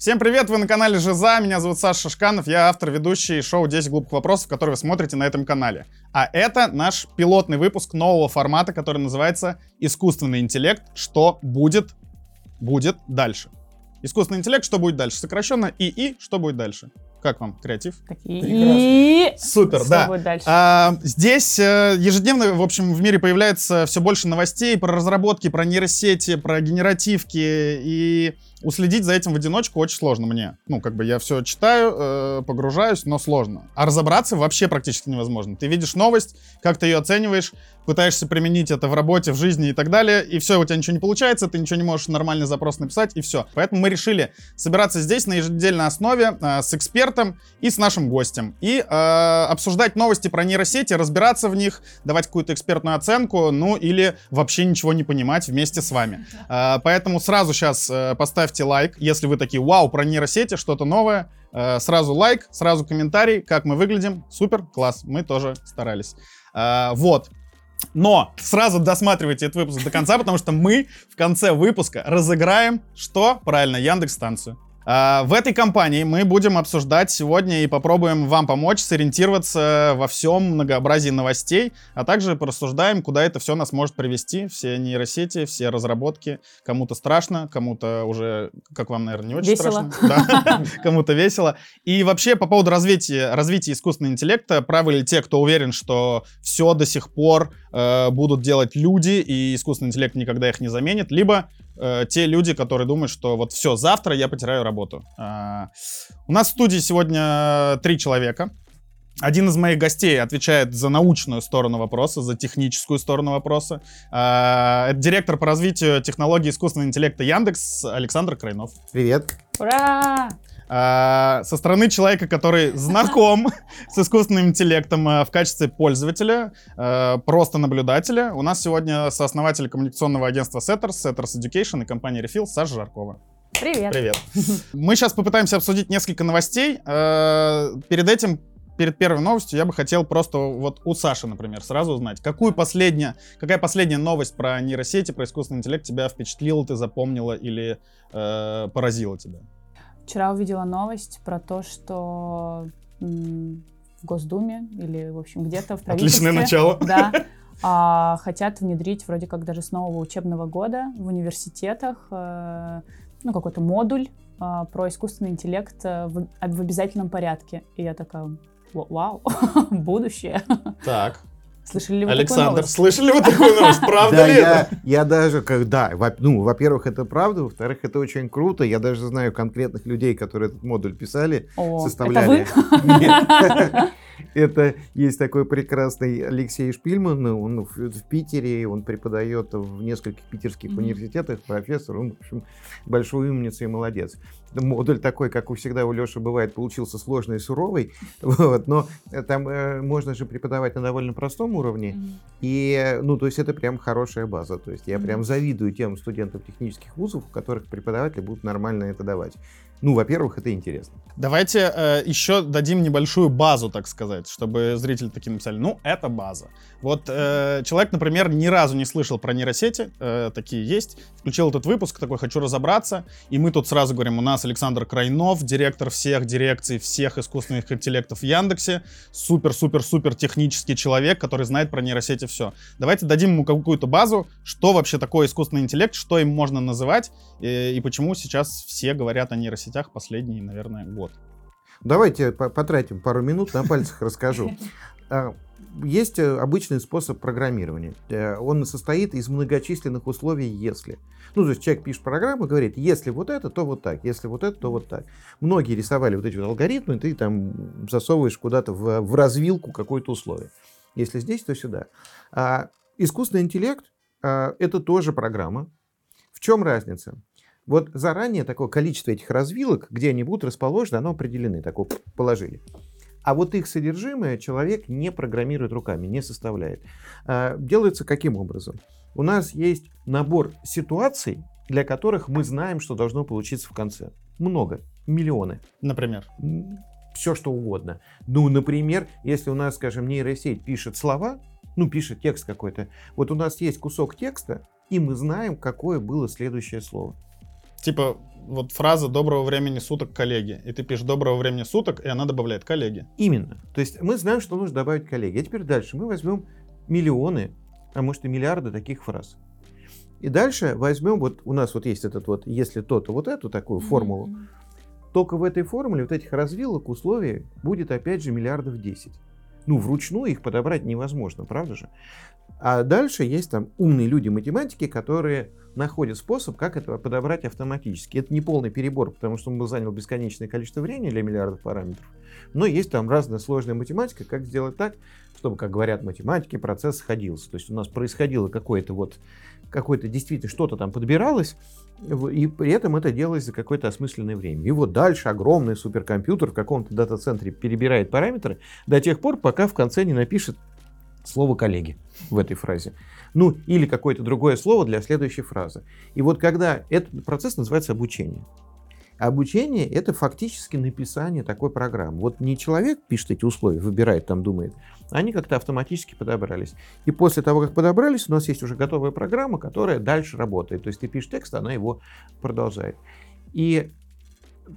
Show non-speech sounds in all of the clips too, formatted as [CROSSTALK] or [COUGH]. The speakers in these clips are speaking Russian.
Всем привет, вы на канале Жиза, меня зовут Саша Шашканов, я автор, ведущий шоу 10 глупых вопросов, которые вы смотрите на этом канале. А это наш пилотный выпуск нового формата, который называется «Искусственный интеллект. Что будет, будет дальше». Искусственный интеллект, что будет дальше? Сокращенно ИИ, что будет дальше? Как вам креатив? И Супер, да. дальше? А, здесь э, ежедневно, в общем, в мире появляется все больше новостей про разработки, про нейросети, про генеративки, и уследить за этим в одиночку очень сложно мне. Ну, как бы я все читаю, э, погружаюсь, но сложно. А разобраться вообще практически невозможно. Ты видишь новость, как ты ее оцениваешь, пытаешься применить это в работе, в жизни и так далее, и все, у тебя ничего не получается, ты ничего не можешь нормальный запрос написать, и все. Поэтому мы решили собираться здесь на еженедельной основе э, с экспертом и с нашим гостем. И э, обсуждать новости про нейросети, разбираться в них, давать какую-то экспертную оценку, ну или вообще ничего не понимать вместе с вами. Э, поэтому сразу сейчас э, поставьте лайк, если вы такие, вау, про нейросети, что-то новое. Э, сразу лайк, сразу комментарий, как мы выглядим. Супер, класс, мы тоже старались. Э, вот. Но сразу досматривайте этот выпуск до конца, потому что мы в конце выпуска разыграем, что? Правильно, Яндекс-станцию. А, В этой компании мы будем обсуждать сегодня и попробуем вам помочь сориентироваться во всем многообразии новостей, а также порассуждаем, куда это все нас может привести, все нейросети, все разработки. Кому-то страшно, кому-то уже, как вам, наверное, не очень Весело. страшно. [LAUGHS] Кому-то весело. И вообще по поводу развития искусственного интеллекта, правы ли те, кто уверен, что все до сих пор э, будут делать люди, и искусственный интеллект никогда их не заменит, либо э, те люди, которые думают, что вот все, завтра я потеряю работу. А, у нас в студии сегодня три человека. Один из моих гостей отвечает за научную сторону вопроса, за техническую сторону вопроса. А, Это директор по развитию технологий искусственного интеллекта Яндекс Александр Крайнов. Привет. Ура! А, Со стороны человека, который знаком с искусственным интеллектом а, в качестве пользователя, а, просто наблюдателя, у нас сегодня сооснователь коммуникационного агентства Setters, Setters Education и компания Refill Саша Жаркова. Привет. Привет. [LAUGHS] Мы сейчас попытаемся обсудить несколько новостей. Э, Перед этим, перед первой новостью, я бы хотел просто вот у Саши, например, сразу узнать, какую последняя, какая последняя новость про нейросети, про искусственный интеллект тебя впечатлила, ты запомнила или э, поразила тебя? Вчера увидела новость про то, что м, в Госдуме или, в общем, где-то в правительстве... Отличное начало. Да. а, хотят внедрить вроде как даже с нового учебного года в университетах э, ну, какой-то модуль э, про искусственный интеллект э, в, в обязательном порядке. И я такая, «Ва- вау, [LAUGHS] будущее. Так. Слышали ли вы Александр, слышали вы такую новость? Правда Да, ли я, это? я даже, когда, ну, во-первых, это правда, во-вторых, это очень круто. Я даже знаю конкретных людей, которые этот модуль писали, составляли. Это вы? Нет. [LAUGHS] Это есть такой прекрасный Алексей Шпильман, он в, в Питере, он преподает в нескольких питерских Мгм. университетах, профессор, он, в общем, большой умница и молодец. Модуль такой, как у всегда у Леши бывает, получился сложный и суровый, [LAUGHS] вот, но э, там э, можно же преподавать на довольно простом уровне, Мгм. и, ну, то есть это прям хорошая база. То есть я Мгм. прям завидую тем студентам технических вузов, у которых преподаватели будут нормально это давать. Ну, во-первых, это интересно. Давайте э, еще дадим небольшую базу, так сказать, чтобы зрители такие написали, ну, это база. Вот э, человек, например, ни разу не слышал про нейросети, э, такие есть, включил этот выпуск, такой, хочу разобраться, и мы тут сразу говорим, у нас Александр Крайнов, директор всех дирекций, всех искусственных интеллектов в Яндексе, супер-супер-супер технический человек, который знает про нейросети все. Давайте дадим ему какую-то базу, что вообще такое искусственный интеллект, что им можно называть, э, и почему сейчас все говорят о нейросетях последний, наверное, год. Давайте по- потратим пару минут, на пальцах расскажу. [LAUGHS] А, Есть э, обычный способ программирования. Э, Он состоит из многочисленных условий «если». Ну, то есть человек пишет программу и говорит, если вот это, то вот так, если вот это, то вот так. Многие рисовали вот эти вот алгоритмы, ты там засовываешь куда-то в, в развилку какое-то условие. Если здесь, то сюда. А искусственный интеллект а, это тоже программа. В чем разница? Вот заранее такое количество этих развилок, где они будут расположены, оно определены, такое положили. А вот их содержимое человек не программирует руками, не составляет. А, Делается каким образом? У нас есть набор ситуаций, для которых мы знаем, что должно получиться в конце. Много, миллионы. Например. Все что угодно. Ну, например, если у нас, скажем, нейросеть пишет слова, ну, пишет текст какой-то, вот у нас есть кусок текста, и мы знаем, какое было следующее слово. Типа, вот фраза «доброго времени суток, коллеги». И ты пишешь «доброго времени суток», и она добавляет «коллеги». Именно. То есть мы знаем, что нужно добавить коллеги. А теперь дальше. Мы возьмем миллионы, а может и миллиарды таких фраз. И дальше возьмем, вот у нас вот есть этот вот, если то-то, вот эту такую формулу. Mm-hmm. Только в этой формуле вот этих развилок условий будет опять же миллиардов 10. Ну, вручную их подобрать невозможно, правда же? А дальше есть там умные люди-математики, которые находят способ, как это подобрать автоматически. Это не полный перебор, потому что он бы занял бесконечное количество времени для миллиардов параметров. Но есть там разная сложная математика, как сделать так, чтобы, как говорят математики, процесс сходился. То есть у нас происходило какое-то вот, какое-то действительно что-то там подбиралось, и при этом это делалось за какое-то осмысленное время. И вот дальше огромный суперкомпьютер в каком-то дата-центре перебирает параметры до тех пор, пока в конце не напишет слово коллеги в этой фразе. Ну, или какое-то другое слово для следующей фразы. И вот когда этот процесс называется обучение. Обучение — это фактически написание такой программы. Вот не человек пишет эти условия, выбирает, там думает, они как-то автоматически подобрались. И после того, как подобрались, у нас есть уже готовая программа, которая дальше работает. То есть ты пишешь текст, она его продолжает. И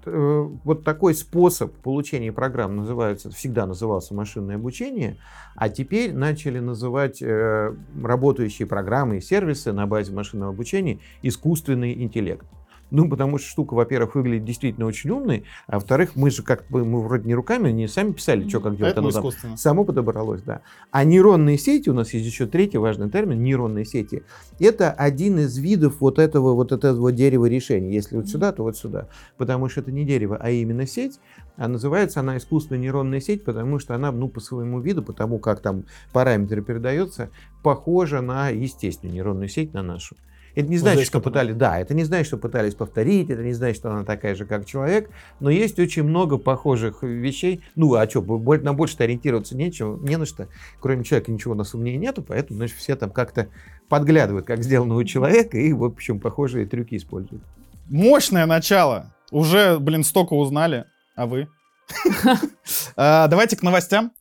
вот такой способ получения программ называется, всегда назывался машинное обучение, а теперь начали называть э, работающие программы и сервисы на базе машинного обучения искусственный интеллект. Ну, потому что штука, во-первых, выглядит действительно очень умной, а во-вторых, мы же как бы, мы вроде не руками, не сами писали, что как делать, оно там само подобралось, да. А нейронные сети, у нас есть еще третий важный термин, нейронные сети, это один из видов вот этого вот этого дерева решений. Если вот сюда, то вот сюда. Потому что это не дерево, а именно сеть, а называется она искусственная нейронная сеть, потому что она, ну, по своему виду, потому как там параметры передаются, похожа на естественную нейронную сеть, на нашу. Это не значит, что пытались, да, это не значит, что пытались повторить, это не значит, что она такая же, как человек, но есть очень много похожих вещей. Ну, а что, на больше ориентироваться нечего, не на что. Кроме человека ничего у нас умнее нету, поэтому, значит, все там как-то подглядывают, как сделано у человека, и, в общем, похожие трюки используют. Мощное начало. Уже, блин, столько узнали. А вы? [LAUGHS] А, давайте к новостям.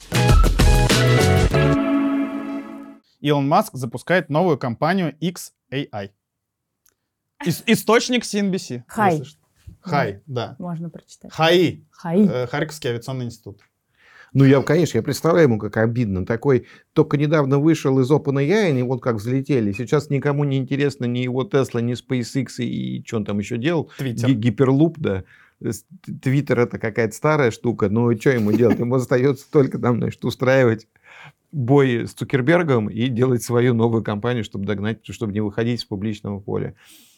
Илон Маск запускает новую компанию XAI. Ис- источник CNBC. Хай. Хай, да. Можно прочитать. ХАИ. Хай. Э, Харьковский авиационный институт. Ну, я, конечно, я представляю ему, как обидно. Такой только недавно вышел из OpenAI, и вот как взлетели. Сейчас никому не интересно ни его Tesla, ни SpaceX, и что он там еще делал. Твиттер. Ги- Гиперлуп, да. Твиттер это какая-то старая штука, но что ему делать? Ему остается только там, значит, устраивать бой с Цукербергом и делать свою новую компанию, чтобы догнать, чтобы не выходить с публичного поля.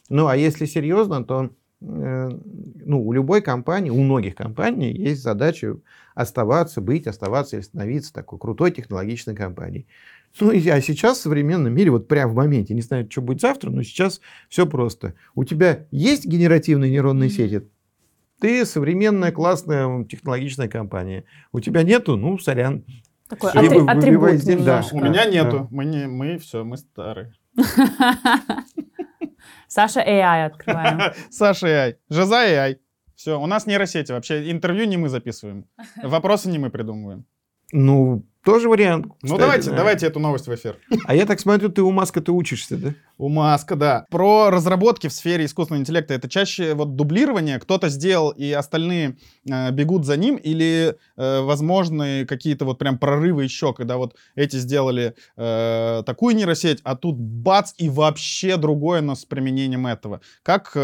Ну, а если серьезно, то э, ну, у любой компании, у многих компаний есть задача оставаться, быть, оставаться или становиться такой крутой технологичной компанией. Ну, а сейчас в современном мире, вот прямо в моменте, не знаю, что будет завтра, но сейчас все просто. У тебя есть генеративные нейронные сети, ты современная, классная, технологичная компания. У тебя нету, ну, сорян. Такой атри- атрибут да. У меня нету. Мы, не, мы все, мы старые. [LAUGHS] Саша AI открываем. [LAUGHS] Саша AI. Жиза AI. Все, у нас нейросети вообще. Интервью не мы записываем. [LAUGHS] Вопросы не мы придумываем. Ну, тоже вариант. Ну кстати, давайте, да. давайте эту новость в эфир. А я так смотрю, ты у Маска-то учишься, да? У Маска, да. Про разработки в сфере искусственного интеллекта. Это чаще вот дублирование. Кто-то сделал, и остальные э, бегут за ним. Или э, возможны какие-то вот прям прорывы еще, когда вот эти сделали э, такую нейросеть, а тут бац, и вообще другое, но с применением этого. Как э,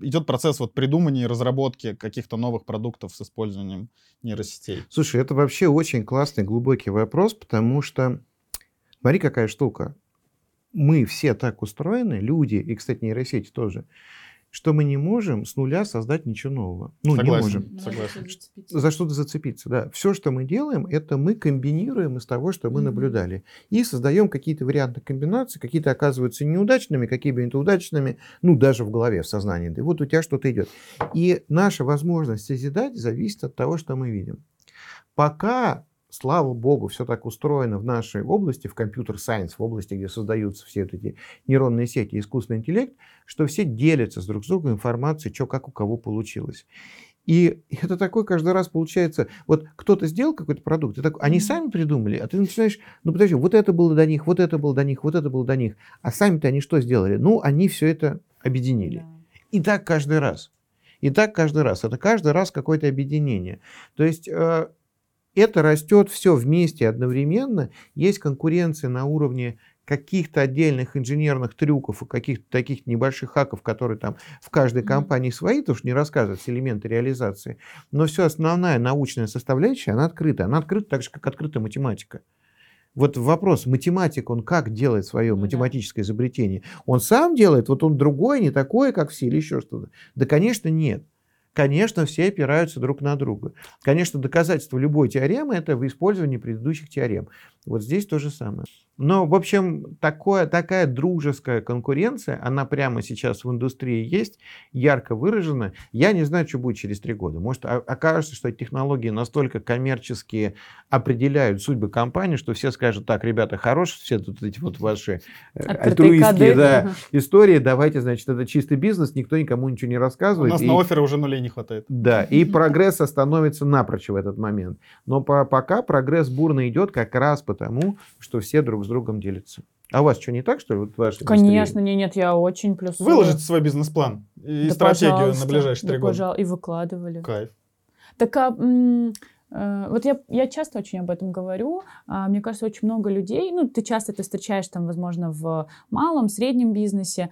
идет процесс вот придумывания и разработки каких-то новых продуктов с использованием нейросетей? Слушай, это вообще очень классный, глубокий вопрос, потому что, смотри, какая штука. Мы все так устроены, люди, и, кстати, нейросети тоже, что мы не можем с нуля создать ничего нового. Ну, не Согласен. можем. Согласен. За что-то зацепиться, да. Все, что мы делаем, это мы комбинируем из того, что мы Мгм. наблюдали. И создаем какие-то варианты комбинаций, какие-то оказываются неудачными, какие-то удачными, ну, даже в голове, в сознании. Да, и вот у тебя что-то идет. И наша возможность созидать зависит от того, что мы видим. Пока, слава богу, все так устроено в нашей области, в компьютер-сайенс, в области, где создаются все эти нейронные сети, искусственный интеллект, что все делятся с друг с другом информацией, что как у кого получилось. И это такой каждый раз получается, вот кто-то сделал какой-то продукт, и так, они сами придумали, а ты начинаешь, ну подожди, вот это было до них, вот это было до них, вот это было до них, а сами-то они что сделали? Ну, они все это объединили. Да. И так каждый раз. И так каждый раз. Это каждый раз какое-то объединение. То есть э, это растет все вместе одновременно. Есть конкуренция на уровне каких-то отдельных инженерных трюков и каких-то таких небольших хаков, которые там в каждой компании свои, то уж не рассказывать элементы реализации. Но все основная научная составляющая, она открыта. Она открыта так же, как открыта математика. Вот вопрос, математик, он как делает свое Ну математическое изобретение? Он сам делает, вот он другой, не такой, как все, или еще что-то? Да, конечно, нет. Конечно, все опираются друг на друга. Конечно, доказательство любой теоремы – это в использовании предыдущих теорем. Вот здесь то же самое. Но, в общем, такое, такая дружеская конкуренция, она прямо сейчас в индустрии есть, ярко выражена. Я не знаю, что будет через три года. Может, окажется, что эти технологии настолько коммерческие определяют судьбы компании, что все скажут, так, ребята, хорош, все тут эти вот ваши э, альтруистские да, истории, давайте, значит, это чистый бизнес, никто никому ничего не У рассказывает. нас и- на оферы уже нулей не хватает. да, и прогресс остановится напрочь в этот момент. Но по- пока прогресс бурно идет как раз потому, что все друг с другом делятся. А у вас что, не так, что ли? Вот в вашей Конечно, индустрии? не, нет, я очень плюсую. Выложите свой бизнес-план и Да, стратегию пожалуйста. на ближайшие Да, три года. пожал- И выкладывали. Кайф. Так, а, м, вот я, я часто очень об этом говорю. А, Мне кажется, очень много людей, ну, ты часто это встречаешь там, возможно, в малом, среднем бизнесе,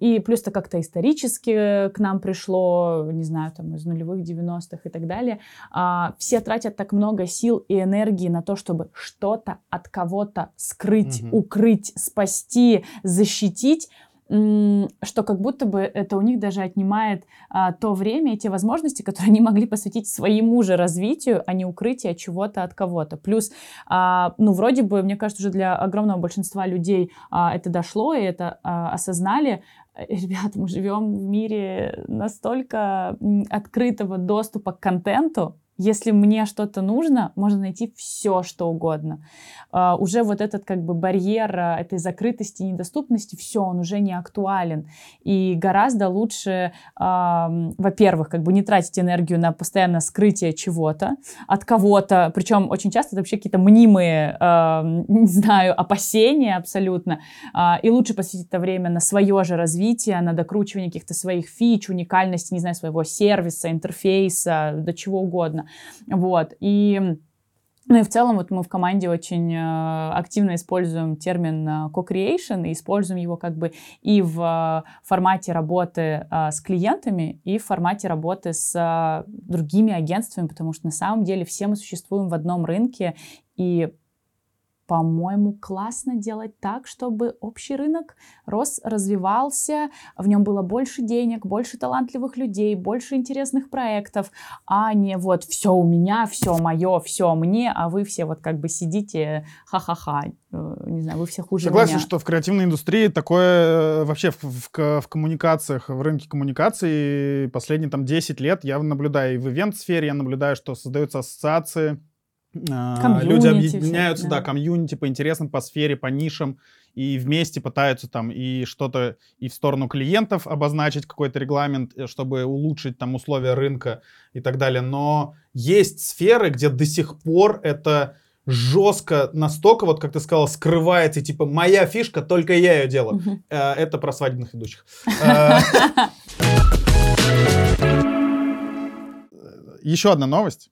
и плюс это как-то исторически к нам пришло, не знаю, там, из нулевых 90-х и так далее. А, Все тратят так много сил и энергии на то, чтобы что-то от кого-то скрыть, Мгм. укрыть, спасти, защитить, что как будто бы это у них даже отнимает а, то время и те возможности, которые они могли посвятить своему же развитию, а не укрытию чего-то от кого-то. Плюс, а, ну, вроде бы, мне кажется, уже для огромного большинства людей а, это дошло, и это а, осознали. Э, [LAUGHS] Ребят, мы живем в мире настолько открытого доступа к контенту, если мне что-то нужно, можно найти все, что угодно. А, уже вот этот как бы барьер а, этой закрытости, недоступности, все, он уже не актуален. И гораздо лучше, ам, во-первых, как бы не тратить энергию на постоянное скрытие чего-то от кого-то, причем очень часто это вообще какие-то мнимые, [LAUGHS] не знаю, опасения абсолютно, А, и лучше посвятить это время на свое же развитие, на докручивание каких-то своих фич, уникальности, не знаю, своего сервиса, интерфейса, до чего угодно. Вот. И ну и в целом вот мы в команде очень э, активно используем термин э, co-creation и используем его как бы и в э, формате работы с клиентами, и в формате работы с другими агентствами, потому что на самом деле все мы существуем в одном рынке, и по-моему, классно делать так, чтобы общий рынок рос, развивался, в нем было больше денег, больше талантливых людей, больше интересных проектов, а не вот все у меня, все мое, все мне, а вы все вот как бы сидите ха-ха-ха, э, не знаю, вы все хуже Согласен, меня. что в креативной индустрии такое э, вообще в, в в коммуникациях, в рынке коммуникаций последние там 10 лет я наблюдаю и в ивент-сфере, я наблюдаю, что создаются ассоциации, а, люди Комьюнити объединяются, всякие, да, да. комьюнити по интересам, по сфере, по нишам, и вместе пытаются там и что-то и в сторону клиентов обозначить какой-то регламент, э, чтобы улучшить там условия рынка и так далее. Но есть сферы, где до сих пор это жестко настолько, вот как ты сказала, скрывается, и типа моя фишка, только я ее делаю. Э, Это про свадебных ведущих. [LAUGHS] Э, Еще одна новость.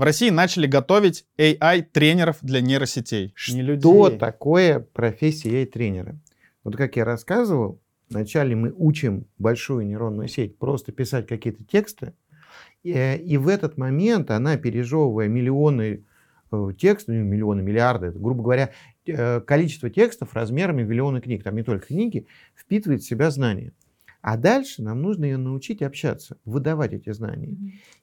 В России начали готовить AI-тренеров для нейросетей. Не Что людей. такое профессия тренера? Вот как я рассказывал, вначале мы учим большую нейронную сеть просто писать какие-то тексты, и, э, и в этот момент она, пережевывая миллионы э, текстов, ну, миллионы, миллиарды, это, грубо говоря, э, количество текстов размерами миллионы книг, там не только книги, впитывает в себя знания. А дальше нам нужно ее научить общаться, выдавать эти знания.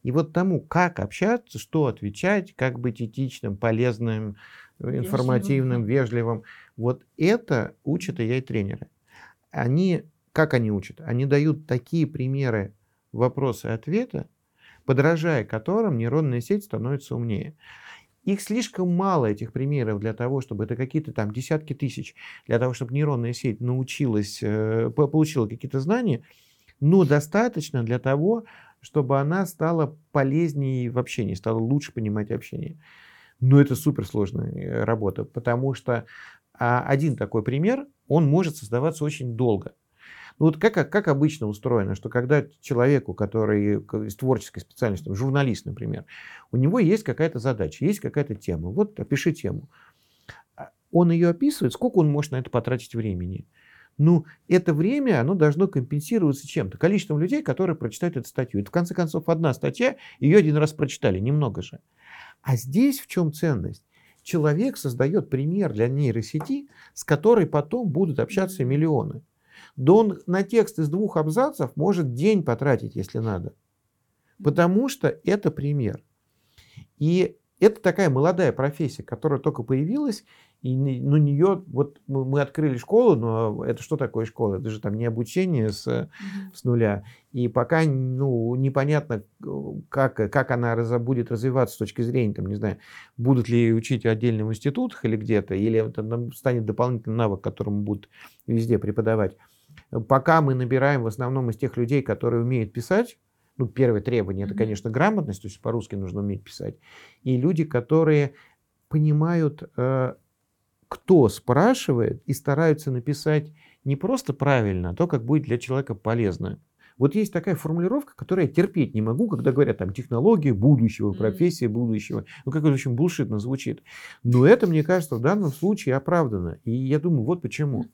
И вот тому, как общаться, что отвечать, как быть этичным, полезным, э, информативным, вежливым, вот это учат и тренеры. Они, как они учат? Они дают такие примеры вопроса и ответа, подражая которым нейронная сеть становится умнее. Их слишком мало, этих примеров, для того, чтобы это какие-то там десятки тысяч, для того, чтобы нейронная сеть научилась, э, по- получила какие-то знания, но достаточно для того, чтобы она стала полезнее в общении, стала лучше понимать общение. Но это суперсложная работа, потому что а, один такой пример, он может создаваться очень долго. Ну вот как, как обычно устроено, что когда человеку, который из творческой специальности, журналист, например, у него есть какая-то задача, есть какая-то тема, вот опиши тему. А, он ее описывает, сколько он может на это потратить времени. Ну, это время, оно должно компенсироваться чем-то. Количеством людей, которые прочитают эту статью. Это, в конце концов, одна статья, ее один раз прочитали, немного же. А здесь в чем ценность? Человек создает пример для нейросети, с которой потом будут общаться миллионы. Да он на текст из двух абзацев может день потратить, если надо. Потому что это пример. И это такая молодая профессия, которая только появилась, и на нее, вот мы открыли школу, но это что такое школа? Это же там не обучение с, mm-hmm. с нуля. И пока ну, непонятно, как, как она раз, будет развиваться с точки зрения, там, не знаю, будут ли учить в отдельных институтах или где-то, или это станет дополнительный навык, которому будут везде преподавать. Пока мы набираем в основном из тех людей, которые умеют писать, ну, первое требование, это, конечно, грамотность, то есть по-русски нужно уметь писать. И люди, которые понимают, э, кто спрашивает, и стараются написать не просто правильно, а то, как будет для человека полезно. Вот есть такая формулировка, которую я терпеть не могу, когда говорят там технологии будущего, профессия будущего. Ну, как это очень булшитно звучит. Но это, мне кажется, в данном случае оправдано. И я думаю, вот почему.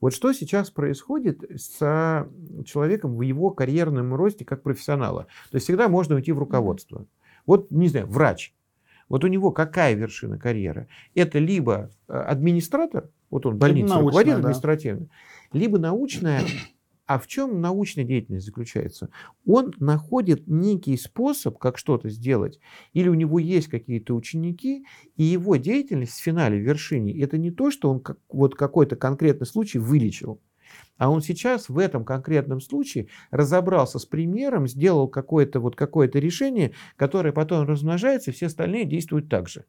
Вот что сейчас происходит с человеком в его карьерном росте как профессионала. То есть всегда можно уйти в руководство. Вот, не знаю, врач. Вот у него какая вершина карьеры? Это либо э, администратор, вот он больницу руководит административно, да. либо научная а в чем научная деятельность заключается? Он находит некий способ, как что-то сделать, или у него есть какие-то ученики, и его деятельность в финале, в вершине, это не то, что он как, вот какой-то конкретный случай вылечил, а он сейчас в этом конкретном случае разобрался с примером, сделал какое-то вот какое-то решение, которое потом размножается, и все остальные действуют так же.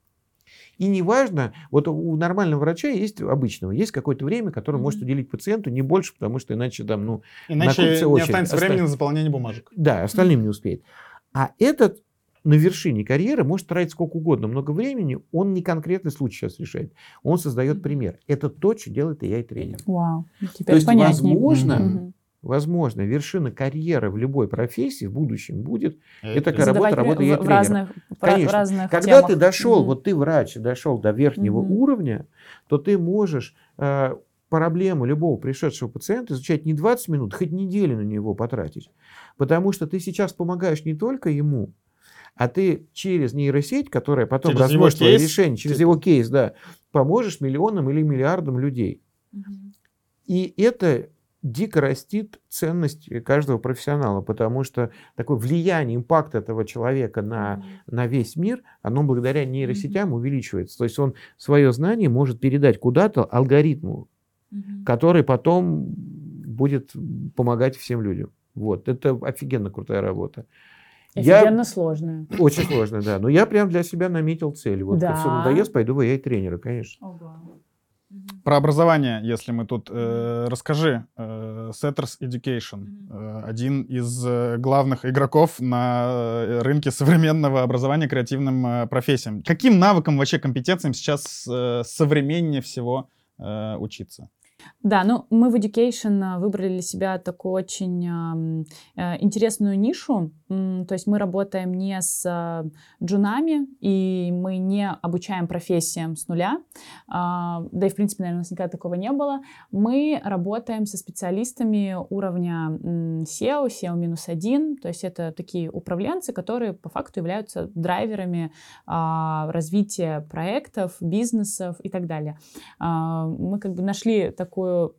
И неважно, вот у нормального врача есть обычного, есть какое-то время, которое mm-hmm. может уделить пациенту, не больше, потому что иначе там, ну, Иначе не очередь. останется времени Оста... на заполнение бумажек. Да, остальным mm-hmm. не успеет. А этот на вершине карьеры может тратить сколько угодно, много времени, он не конкретный случай сейчас решает. Он создает пример. Это то, что делает и я, и тренер. Вау, теперь То есть, понятнее. возможно, mm-hmm возможно, вершина карьеры в любой профессии в будущем будет. Это, это такая работа, работа я в тренер. Разных, Конечно. Разных Когда темах. ты дошел, mm-hmm. вот ты врач, дошел до верхнего mm-hmm. уровня, то ты можешь э, проблему любого пришедшего пациента изучать не 20 минут, хоть неделю на него потратить. Потому что ты сейчас помогаешь не только ему, а ты через нейросеть, которая потом через разводит твое решение, через его кейс, да, поможешь миллионам или миллиардам людей. Угу. И это дико растит ценность каждого профессионала, потому что такое влияние, импакт этого человека на, на весь мир, оно благодаря нейросетям увеличивается. То есть он свое знание может передать куда-то алгоритму, который потом будет помогать всем людям. Вот, это офигенно крутая работа. Офигенно я... сложная. Очень сложная, да. Но я прям для себя наметил цель. Вот да. все надоест, пойду в AI-тренера, конечно. Ого. Про образование, если мы тут... Э, расскажи. Э, Setters Education. Э, один из э, главных игроков на э, рынке современного образования креативным э, профессиям. Каким навыкам, вообще компетенциям сейчас э, современнее всего э, учиться? Да, ну мы в Education выбрали для себя такую очень э, интересную нишу. То есть мы работаем не с э, джунами, и мы не обучаем профессиям с нуля. А, да и, в принципе, наверное, у нас никогда такого не было. Мы работаем со специалистами уровня SEO, SEO-1. То есть это такие управленцы, которые по факту являются драйверами а, развития проектов, бизнесов и так далее. А, мы как бы нашли такую...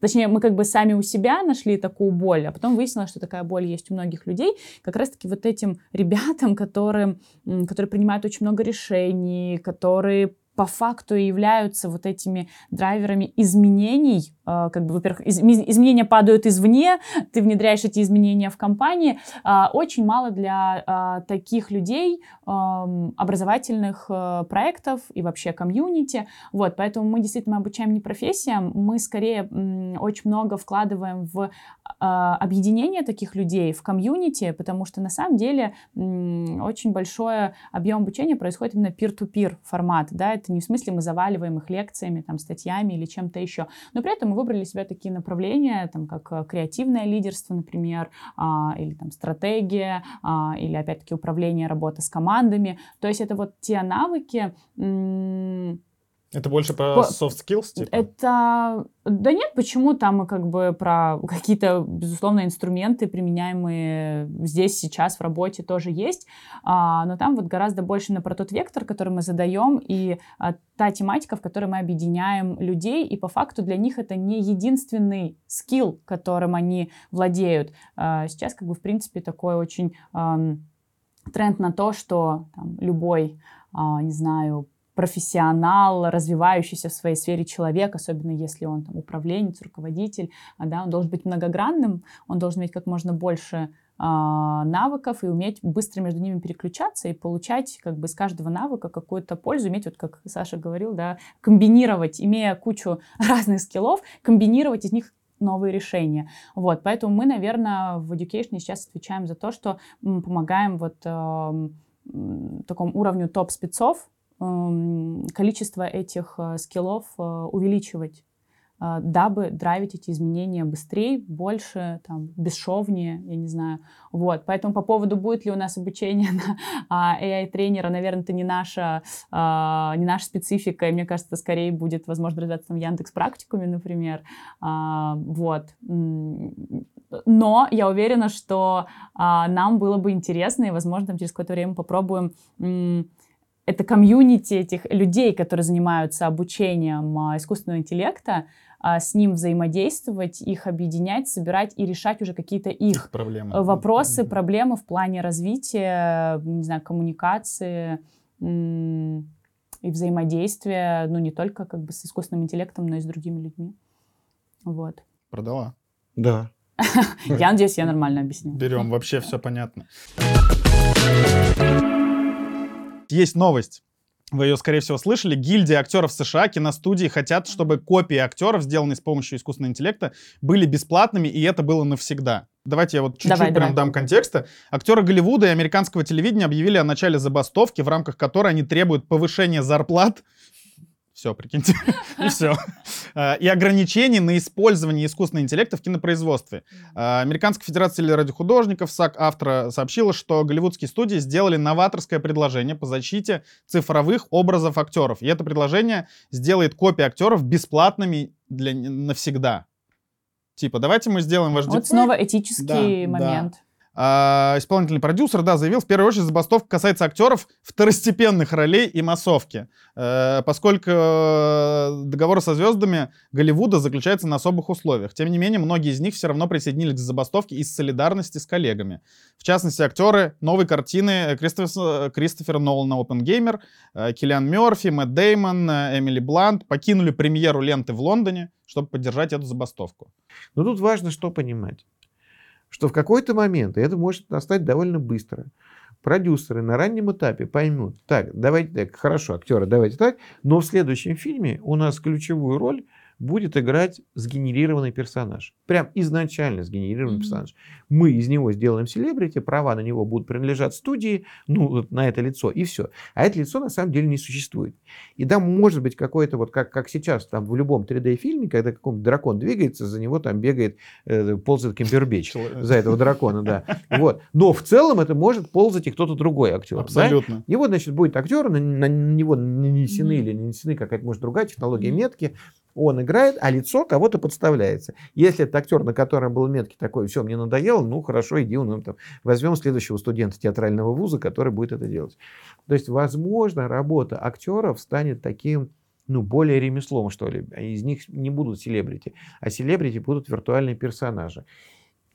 Точнее, мы как бы сами у себя нашли такую боль, а потом выяснилось, что такая боль есть у многих людей, как раз-таки вот этим ребятам, которые, которые принимают очень много решений, которые по факту и являются вот этими драйверами изменений. Э, как бы, во-первых, из, изменения падают извне, ты внедряешь эти изменения в компании. Э, очень мало для э, таких людей эм, образовательных проектов и вообще комьюнити. Вот, поэтому мы действительно обучаем не профессиям, мы скорее очень много вкладываем в объединение таких людей, в комьюнити, потому что на самом деле очень большой объем обучения происходит именно peer-to-peer формат, да, это не в смысле мы заваливаем их лекциями, там, статьями или чем-то еще. Но при этом мы выбрали себе такие направления, там, как э, креативное лидерство, например, а, или там стратегия, а, или опять-таки управление, работа с командами. То есть это вот те навыки, это больше про По... soft skills? Типа? Это... Да нет, почему? Там как бы про какие-то, безусловно, инструменты, применяемые здесь, сейчас, в работе тоже есть. А, но там вот гораздо больше на про тот вектор, который мы задаем, и а, та тематика, в которой мы объединяем людей, и по факту для них это не единственный скилл, которым они владеют. А, сейчас как бы, в принципе, такой очень... А, тренд на то, что там, любой, а, не знаю, профессионал, развивающийся в своей сфере человек, особенно если он там управленец, руководитель, а, да, он должен быть многогранным, он должен иметь как можно больше а, навыков и уметь быстро между ними переключаться и получать как бы из каждого навыка какую-то пользу, иметь, вот как Саша говорил, да, комбинировать, имея кучу [LAUGHS] разных скиллов, комбинировать из них новые решения. Вот, поэтому мы, наверное, в Education сейчас отвечаем за то, что помогаем вот э, такому уровню топ-спецов, количество этих э, скиллов э, увеличивать э, дабы драйвить эти изменения быстрее, больше, там, бесшовнее, я не знаю. Вот, поэтому по поводу, будет ли у нас обучение [LAUGHS] на AI-тренера, наверное, это не наша, не наша специфика, и мне кажется, скорее будет, возможно, развиваться там Яндекс практикуме, например. А, вот. Но я уверена, что а, нам было бы интересно, и, возможно, там через какое-то время попробуем это комьюнити этих людей, которые занимаются обучением а, искусственного интеллекта, а, с ним взаимодействовать, их объединять, собирать и решать уже какие-то их, их проблемы. Э, вопросы, mm-hmm. проблемы в плане развития, не знаю, коммуникации и взаимодействия, ну, не только как бы с искусственным интеллектом, но и с другими людьми. Вот. Продала? Да. [LAUGHS] Я надеюсь, я нормально объяснила. Берем, вообще все понятно есть новость. Вы ее, скорее всего, слышали. Гильдия актеров США, киностудии хотят, чтобы копии актеров, сделанные с помощью искусственного интеллекта, были бесплатными, и это было навсегда. Давайте я вот чуть-чуть давай, прям давай. дам контекста. Актеры Голливуда и американского телевидения объявили о начале забастовки, в рамках которой они требуют повышения зарплат все, прикиньте. [LAUGHS] И все. А, и ограничений на использование искусственного интеллекта в кинопроизводстве. А, Американская федерация телерадиохудожников, САК автора, сообщила, что голливудские студии сделали новаторское предложение по защите цифровых образов актеров. И это предложение сделает копии актеров бесплатными для навсегда. Типа, давайте мы сделаем ваш Вот снова этический да, момент. Да. А, исполнительный продюсер, да, заявил, в первую очередь забастовка касается актеров второстепенных ролей и массовки, э, поскольку э, договор со звездами Голливуда заключается на особых условиях. Тем не менее, многие из них все равно присоединились к забастовке из солидарности с коллегами. В частности, актеры новой картины Кристофер, Кристофер Нолана «Опенгеймер», э, Киллиан Мерфи, Мэтт Деймон, Эмили Блант покинули премьеру ленты в Лондоне, чтобы поддержать эту забастовку. Но тут важно что понимать что в какой-то момент, и это может настать довольно быстро, продюсеры на раннем этапе поймут, так, давайте так, хорошо, актеры, давайте так, но в следующем фильме у нас ключевую роль будет играть сгенерированный персонаж. Прям изначально сгенерированный mm-hmm. персонаж. Мы из него сделаем селебрити, права на него будут принадлежать студии, ну, на это лицо, и все. А это лицо на самом деле не существует. И там может быть какой-то, вот как, как сейчас, там в любом 3D-фильме, когда какой-то дракон двигается, за него там бегает, э, ползает Кембербич за этого дракона, да. [LAUGHS] Вот. Но в целом это может ползать и кто-то другой актер. Абсолютно. Да? И вот, значит, будет актер, на, на него нанесены mm-hmm. или нанесены какая-то, может, другая технология mm-hmm. метки, он играет, а лицо кого-то подставляется. Если это актер, на котором был метки такой, все, мне надоело, ну хорошо, иди, ну, там, возьмем следующего студента театрального вуза, который будет это делать. То есть, возможно, работа актеров станет таким, ну, более ремеслом, что ли. Из них не будут селебрити, а селебрити будут виртуальные персонажи.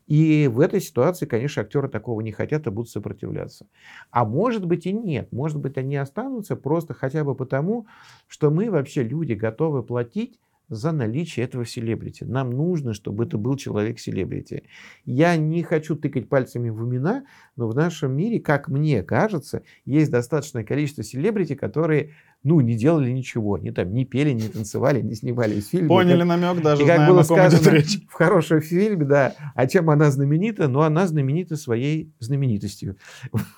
И в этой ситуации, конечно, актеры такого не хотят и будут сопротивляться. А может быть и нет. Может быть, они останутся просто хотя бы потому, что мы вообще люди готовы платить за наличие этого селебрити. Нам нужно, чтобы это был человек-селебрити. Я не хочу тыкать пальцами в имена, но в нашем мире, как мне кажется, есть достаточное количество селебрити, которые ну, не делали ничего. Они там не пели, не танцевали, не снимались в фильме. Поняли как, намек, даже и как знаем, было сказано речь. в хорошем фильме, да. А чем она знаменита? Ну, она знаменита своей знаменитостью.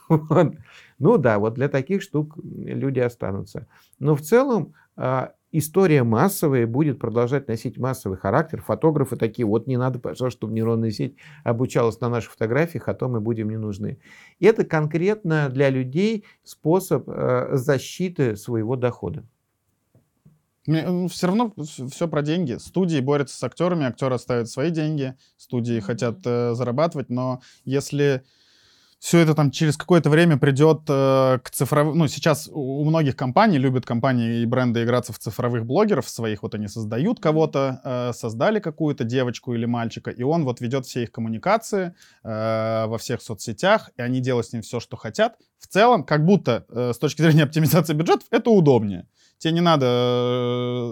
[LAUGHS] Ну да, вот для таких штук люди останутся. Но в целом а, история массовая будет продолжать носить массовый характер. Фотографы такие, вот не надо, пожалуйста, чтобы нейронная сеть обучалась на наших фотографиях, а то мы будем не нужны. И это конкретно для людей способ э, защиты своего дохода. Все равно все про деньги. Студии борются с актерами, актеры ставят свои деньги, студии хотят э, зарабатывать, но если все это там через какое-то время придет э, к цифровым... Ну, сейчас у, многих компаний, любят компании и бренды играться в цифровых блогеров своих. Вот они создают кого-то, э, создали какую-то девочку или мальчика, и он вот ведет все их коммуникации э, во всех соцсетях, и они делают с ним все, что хотят. В целом, как будто э, с точки зрения оптимизации бюджетов, это удобнее. Тебе не надо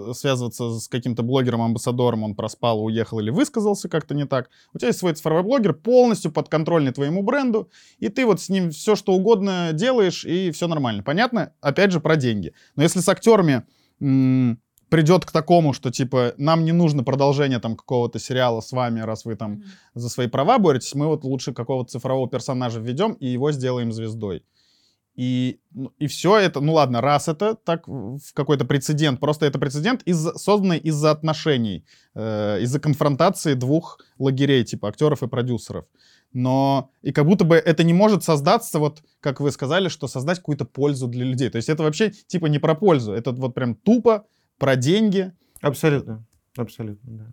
э, связываться с каким-то блогером-амбассадором, он проспал, уехал или высказался как-то не так. У тебя есть свой цифровой блогер, полностью подконтрольный твоему бренду, и ты вот с ним все что угодно делаешь, и все нормально. Понятно? Опять же, про деньги. Но если с актерами придет к такому, что типа нам не нужно продолжение там какого-то сериала с вами, раз вы там mm-hmm. за свои права боретесь, мы вот лучше какого-то цифрового персонажа введем и его сделаем звездой. И, ну, и все это, ну ладно, раз это так в какой-то прецедент, просто это прецедент, из, созданный из-за отношений, э, из-за конфронтации двух лагерей, типа актеров и продюсеров. Но и как будто бы это не может создаться, вот как вы сказали, что создать какую-то пользу для людей. То есть это вообще типа не про пользу, это вот прям тупо про деньги. Абсолютно, абсолютно, да.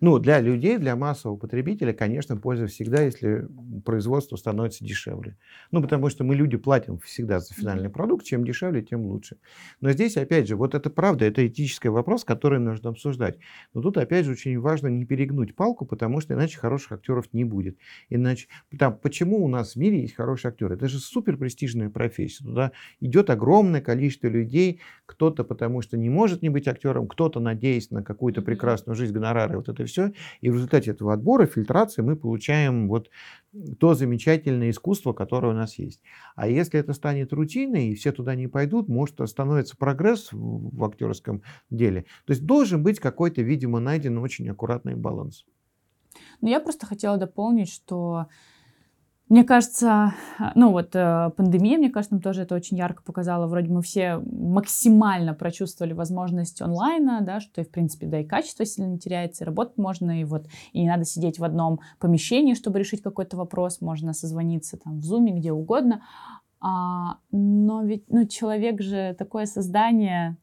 Ну, для людей, для массового потребителя, конечно, польза всегда, если производство становится дешевле. Ну, потому что мы люди платим всегда за финальный продукт, чем дешевле, тем лучше. Но здесь, опять же, вот это правда, это этический вопрос, который нужно обсуждать. Но тут, опять же, очень важно не перегнуть палку, потому что иначе хороших актеров не будет. Иначе, там, почему у нас в мире есть хорошие актеры? Это же супер престижная профессия. Туда идет огромное количество людей, кто-то потому что не может не быть актером, кто-то надеясь на какую-то прекрасную жизнь, гонорары, вот это все. И в результате этого отбора, фильтрации мы получаем вот то замечательное искусство, которое у нас есть. А если это станет рутиной, и все туда не пойдут, может остановится прогресс в актерском деле. То есть должен быть какой-то, видимо, найден очень аккуратный баланс. Ну, я просто хотела дополнить, что мне кажется, ну вот э, пандемия, мне кажется, нам тоже это очень ярко показала. Вроде мы все максимально прочувствовали возможность онлайна, да, что и, в принципе, да, и качество сильно не теряется, и работать можно, и вот, и не надо сидеть в одном помещении, чтобы решить какой-то вопрос, можно созвониться там в зуме, где угодно. А, но ведь, ну, человек же такое создание,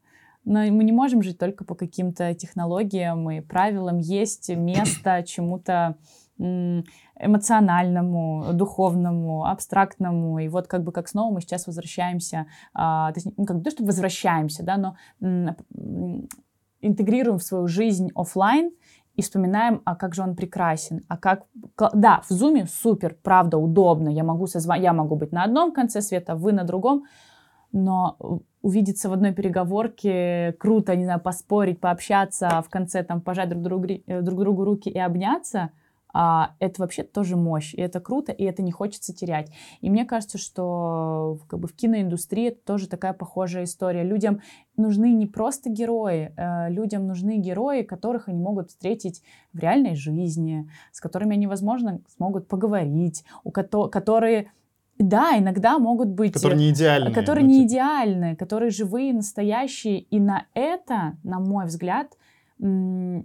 но мы не можем жить только по каким-то технологиям и правилам. Есть место чему-то эмоциональному, духовному, абстрактному. И вот как бы как снова мы сейчас возвращаемся, а, то есть, ну, как бы то, что возвращаемся, да, но интегрируем в свою жизнь офлайн и вспоминаем, а как же он прекрасен, а как... Да, в зуме супер, правда, удобно, я могу, созва... я могу быть на одном конце света, вы на другом, но увидеться в одной переговорке круто, не знаю, поспорить, пообщаться, а в конце там пожать друг другу, э, друг другу руки и обняться — а, это вообще тоже мощь, и это круто, и это не хочется терять. И мне кажется, что как бы в киноиндустрии это тоже такая похожая история. Людям нужны не просто герои, э, людям нужны герои, которых они могут встретить в реальной жизни, с которыми они, возможно, смогут поговорить, у ко- которые да, иногда могут быть... Которые не идеальны. Которые ну, не типа. идеальны, которые живые, настоящие. И на это, на мой взгляд,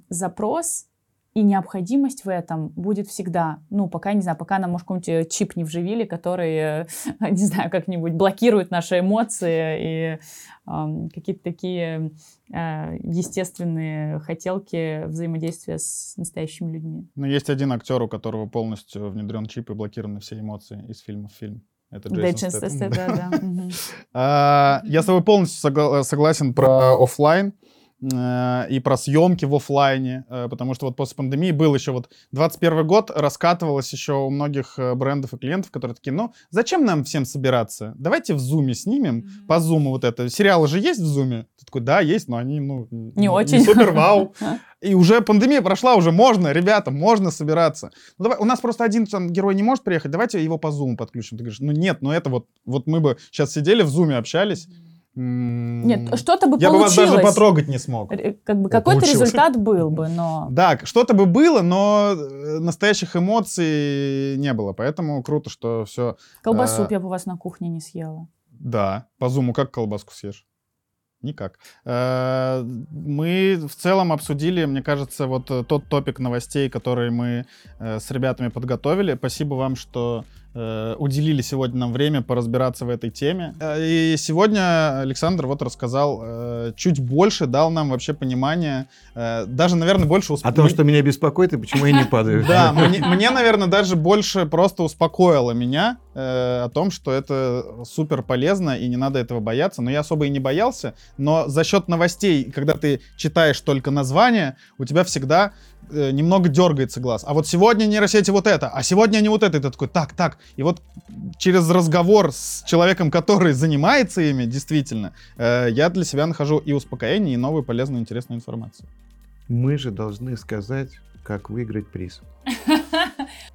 запрос и необходимость в этом будет всегда. Ну, пока, не знаю, пока нам, может, какой-нибудь чип не вживили, который, э, [LAUGHS] не знаю, как-нибудь блокирует наши эмоции и э, какие-то такие э, естественные хотелки взаимодействия с настоящими людьми. Но есть один актер, у которого полностью внедрен чип и блокированы все эмоции из фильма в фильм. Это Джейсон Стэттем. Да, да. [LAUGHS] А, я с тобой полностью согласен про офлайн. Э, и про съемки в оффлайне, э, потому что вот после пандемии был еще вот 21 год, раскатывалось еще у многих э, брендов и клиентов, которые такие, ну, зачем нам всем собираться? Давайте в зуме снимем, по зуму вот это. Сериалы же есть в зуме? Ты такой, да, есть, но они, ну... Не очень. супер вау. [LAUGHS] И уже пандемия прошла, уже можно, ребята, можно собираться. Ну, давай, у нас просто один там, герой не может приехать, давайте его по зуму подключим. Ты говоришь, ну нет, ну это вот, вот мы бы сейчас сидели в зуме, общались. Нет, что-то бы Я бы вас получилось. даже потрогать не смог. Как бы какой-то получилось. результат был бы, но... Да, что-то бы было, но э, настоящих эмоций не было. Поэтому круто, что все. Колбасу б я бы у вас на кухне не съела. Да, по зуму как колбаску съешь? Никак. Э, Мы в целом обсудили, мне кажется, вот э, тот топик новостей, который мы э, с ребятами подготовили. Спасибо вам, что э, уделили сегодня нам время поразбираться в этой теме. Э, И сегодня Александр вот рассказал э, чуть больше, дал нам вообще понимание, э, даже, наверное, больше усп- О том, что меня беспокоит и почему я не [LAUGHS] падаю. Да, мне, наверное, даже больше просто успокоило меня э, о том, что это супер полезно и не надо этого бояться. Но я особо и не боялся. Но за счет новостей, когда ты читаешь только название, у тебя всегда э, немного дергается глаз. А вот сегодня нейросети вот это, а сегодня они вот это. И ты такой, так, так. И вот через разговор с человеком, который занимается ими, действительно, э, я для себя нахожу и успокоение, и новую полезную, интересную информацию. Мы же должны сказать, как выиграть приз. [LAUGHS]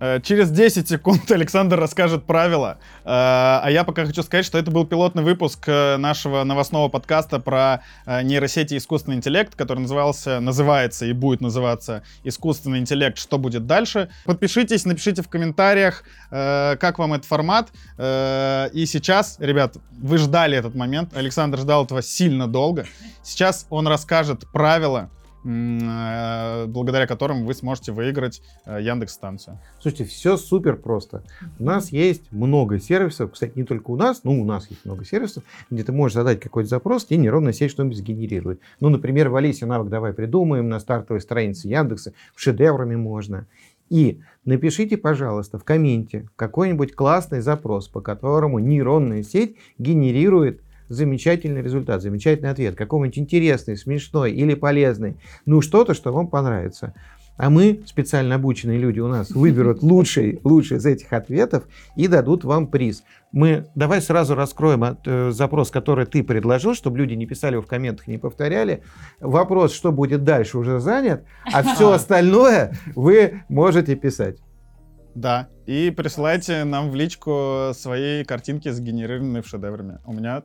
Э, Через 10 секунд [LAUGHS] Александр расскажет правила. Э, А я пока хочу сказать, что это был пилотный выпуск э, нашего новостного подкаста про нейросети и искусственный интеллект, который назывался, называется и будет называться «Искусственный интеллект. Что будет дальше?». Подпишитесь, напишите в комментариях, как вам этот формат. И сейчас, ребят, вы ждали этот момент. Александр ждал этого сильно долго. Сейчас он расскажет правила, благодаря которым вы сможете выиграть э, Яндекс-станцию. Слушайте, все супер просто. У нас есть много сервисов, кстати, не только у нас, но у нас есть много сервисов, где ты можешь задать какой-то запрос, и нейронная сеть что-нибудь сгенерирует. Ну, например, в Алисе навык «Давай придумаем» на стартовой странице Яндекса, шедеврами можно. И напишите, пожалуйста, в комменте какой-нибудь классный запрос, по которому нейронная сеть генерирует замечательный результат, замечательный ответ, какой-нибудь интересный, смешной или полезный. Ну, что-то, что вам понравится. А мы, специально обученные люди у нас, выберут [LAUGHS] лучший, лучший из этих ответов и дадут вам приз. Мы давай сразу раскроем от- э, запрос, который ты предложил, чтобы люди не писали его в комментах, не повторяли. Вопрос, что будет дальше, уже занят, а все остальное вы можете писать. Да, и присылайте нам в личку свои картинки, сгенерированные в шедеврами. У меня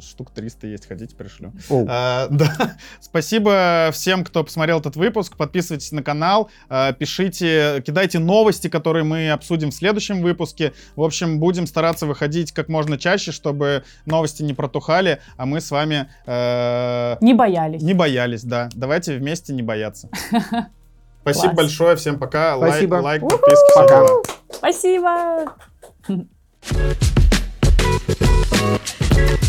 штук 300 есть, хотите, пришлю. Оу. А, [LAUGHS] да, спасибо всем, кто посмотрел этот выпуск. Подписывайтесь на канал, а, пишите, кидайте новости, которые мы обсудим в следующем выпуске. В общем, будем стараться выходить как можно чаще, чтобы новости не протухали, а мы с вами э, Не боялись. не боялись, да. Давайте вместе не бояться. [LAUGHS] Спасибо Класс. большое, всем пока. Лайк- Спасибо. Лайк, подписки, все Пока. дела. Спасибо. [LAUGHS]